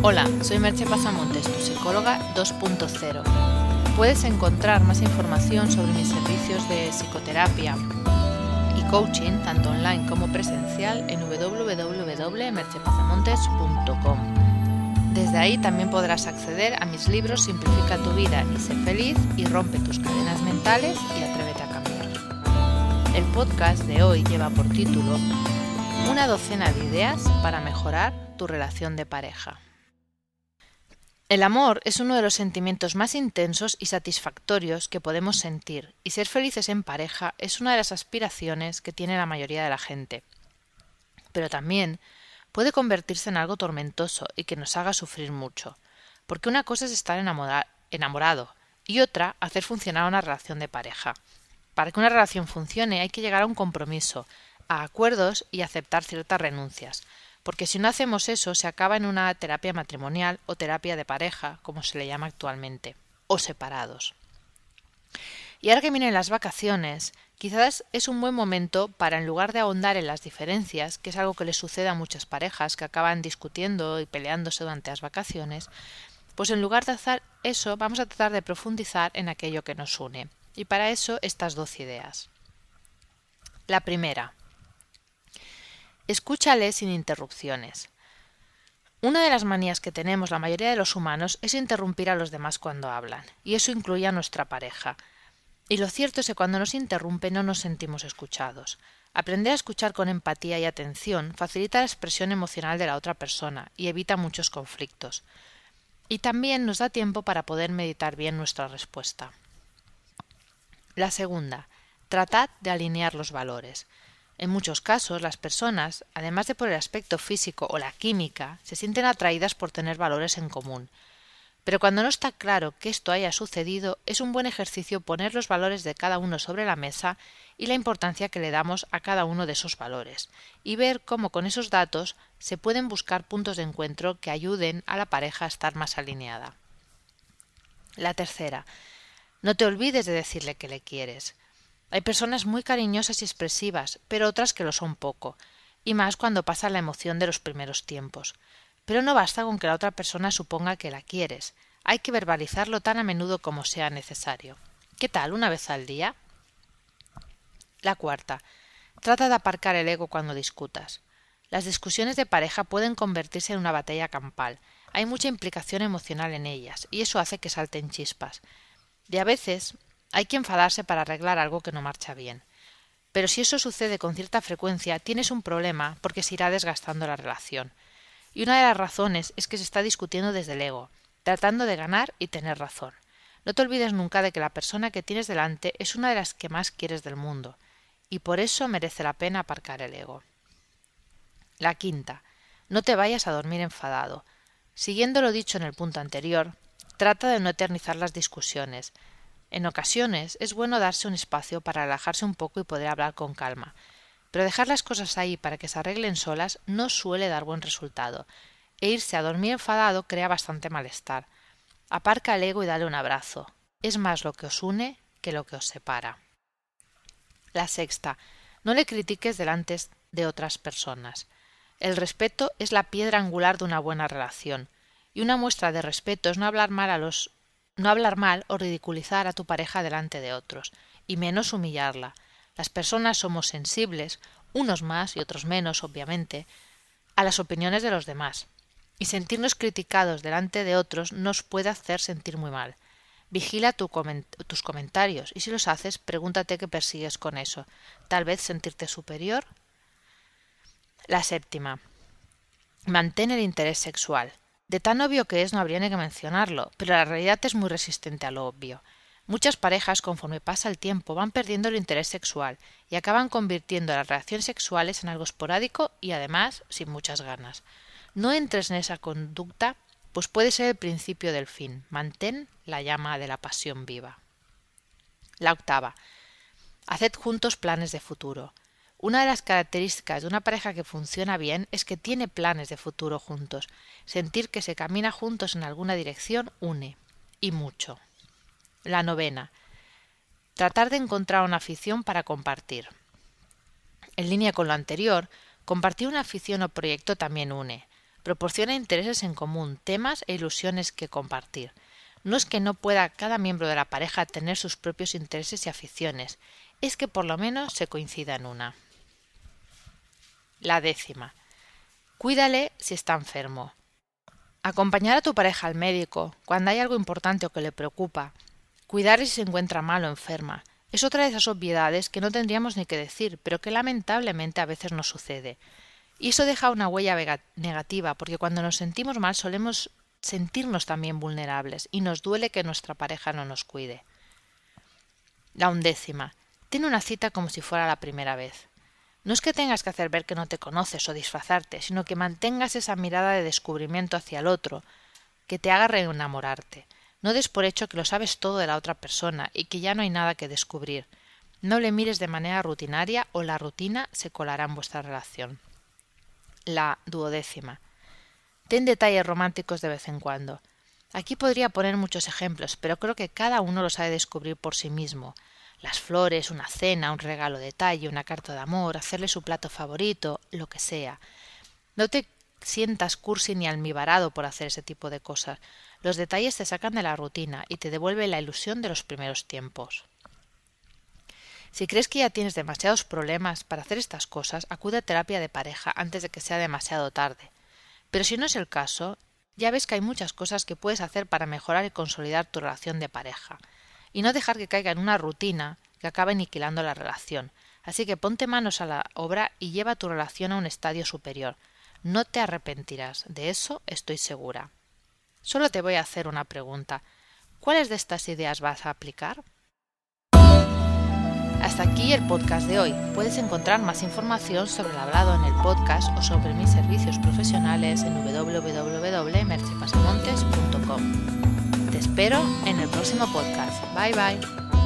Hola, soy Merche Pasamontes, tu psicóloga 2.0. Puedes encontrar más información sobre mis servicios de psicoterapia y coaching, tanto online como presencial, en www.merchepasamontes.com. Desde ahí también podrás acceder a mis libros Simplifica tu vida y sé feliz y rompe tus cadenas mentales y atrévete a cambiar. El podcast de hoy lleva por título Una docena de ideas para mejorar tu relación de pareja. El amor es uno de los sentimientos más intensos y satisfactorios que podemos sentir, y ser felices en pareja es una de las aspiraciones que tiene la mayoría de la gente. Pero también puede convertirse en algo tormentoso y que nos haga sufrir mucho, porque una cosa es estar enamorado y otra hacer funcionar una relación de pareja. Para que una relación funcione hay que llegar a un compromiso, a acuerdos y aceptar ciertas renuncias, porque si no hacemos eso se acaba en una terapia matrimonial o terapia de pareja, como se le llama actualmente, o separados. Y ahora que vienen las vacaciones, quizás es un buen momento para, en lugar de ahondar en las diferencias, que es algo que le sucede a muchas parejas que acaban discutiendo y peleándose durante las vacaciones, pues en lugar de hacer eso, vamos a tratar de profundizar en aquello que nos une. Y para eso estas dos ideas. La primera, Escúchale sin interrupciones. Una de las manías que tenemos la mayoría de los humanos es interrumpir a los demás cuando hablan, y eso incluye a nuestra pareja. Y lo cierto es que cuando nos interrumpe no nos sentimos escuchados. Aprender a escuchar con empatía y atención facilita la expresión emocional de la otra persona y evita muchos conflictos. Y también nos da tiempo para poder meditar bien nuestra respuesta. La segunda, tratad de alinear los valores. En muchos casos, las personas, además de por el aspecto físico o la química, se sienten atraídas por tener valores en común. Pero cuando no está claro que esto haya sucedido, es un buen ejercicio poner los valores de cada uno sobre la mesa y la importancia que le damos a cada uno de esos valores, y ver cómo con esos datos se pueden buscar puntos de encuentro que ayuden a la pareja a estar más alineada. La tercera. No te olvides de decirle que le quieres. Hay personas muy cariñosas y expresivas, pero otras que lo son poco, y más cuando pasa la emoción de los primeros tiempos. Pero no basta con que la otra persona suponga que la quieres, hay que verbalizarlo tan a menudo como sea necesario. ¿Qué tal una vez al día? La cuarta. Trata de aparcar el ego cuando discutas. Las discusiones de pareja pueden convertirse en una batalla campal. Hay mucha implicación emocional en ellas, y eso hace que salten chispas. Y a veces hay que enfadarse para arreglar algo que no marcha bien. Pero si eso sucede con cierta frecuencia, tienes un problema porque se irá desgastando la relación. Y una de las razones es que se está discutiendo desde el ego, tratando de ganar y tener razón. No te olvides nunca de que la persona que tienes delante es una de las que más quieres del mundo, y por eso merece la pena aparcar el ego. La quinta. No te vayas a dormir enfadado. Siguiendo lo dicho en el punto anterior, trata de no eternizar las discusiones, en ocasiones es bueno darse un espacio para relajarse un poco y poder hablar con calma, pero dejar las cosas ahí para que se arreglen solas no suele dar buen resultado, e irse a dormir enfadado crea bastante malestar. Aparca el ego y dale un abrazo. Es más lo que os une que lo que os separa. La sexta. No le critiques delante de otras personas. El respeto es la piedra angular de una buena relación, y una muestra de respeto es no hablar mal a los no hablar mal o ridiculizar a tu pareja delante de otros, y menos humillarla. Las personas somos sensibles, unos más y otros menos, obviamente, a las opiniones de los demás, y sentirnos criticados delante de otros nos puede hacer sentir muy mal. Vigila tus comentarios y si los haces, pregúntate qué persigues con eso. Tal vez sentirte superior. La séptima. Mantén el interés sexual. De tan obvio que es no habría ni que mencionarlo, pero la realidad es muy resistente a lo obvio. Muchas parejas, conforme pasa el tiempo, van perdiendo el interés sexual y acaban convirtiendo las relaciones sexuales en algo esporádico y además sin muchas ganas. No entres en esa conducta, pues puede ser el principio del fin. Mantén la llama de la pasión viva. La octava. Haced juntos planes de futuro. Una de las características de una pareja que funciona bien es que tiene planes de futuro juntos. Sentir que se camina juntos en alguna dirección une. Y mucho. La novena. Tratar de encontrar una afición para compartir. En línea con lo anterior, compartir una afición o proyecto también une. Proporciona intereses en común, temas e ilusiones que compartir. No es que no pueda cada miembro de la pareja tener sus propios intereses y aficiones, es que por lo menos se coincida en una. La décima. Cuídale si está enfermo. Acompañar a tu pareja al médico cuando hay algo importante o que le preocupa. Cuidarle si se encuentra mal o enferma. Es otra de esas obviedades que no tendríamos ni que decir, pero que lamentablemente a veces nos sucede. Y eso deja una huella negativa, porque cuando nos sentimos mal solemos sentirnos también vulnerables y nos duele que nuestra pareja no nos cuide. La undécima. Tiene una cita como si fuera la primera vez. No es que tengas que hacer ver que no te conoces o disfrazarte, sino que mantengas esa mirada de descubrimiento hacia el otro, que te haga reenamorarte. No des por hecho que lo sabes todo de la otra persona y que ya no hay nada que descubrir. No le mires de manera rutinaria o la rutina se colará en vuestra relación. La duodécima. Ten detalles románticos de vez en cuando. Aquí podría poner muchos ejemplos, pero creo que cada uno los ha de descubrir por sí mismo las flores, una cena, un regalo de detalle, una carta de amor, hacerle su plato favorito, lo que sea. No te sientas cursi ni almibarado por hacer ese tipo de cosas. Los detalles te sacan de la rutina y te devuelven la ilusión de los primeros tiempos. Si crees que ya tienes demasiados problemas para hacer estas cosas, acude a terapia de pareja antes de que sea demasiado tarde. Pero si no es el caso, ya ves que hay muchas cosas que puedes hacer para mejorar y consolidar tu relación de pareja y no dejar que caiga en una rutina que acabe aniquilando la relación. Así que ponte manos a la obra y lleva tu relación a un estadio superior. No te arrepentirás, de eso estoy segura. Solo te voy a hacer una pregunta. ¿Cuáles de estas ideas vas a aplicar? Hasta aquí el podcast de hoy. Puedes encontrar más información sobre el hablado en el podcast o sobre mis servicios profesionales en www.mercepasamontes.com. Te espero en el próximo podcast. Bye bye.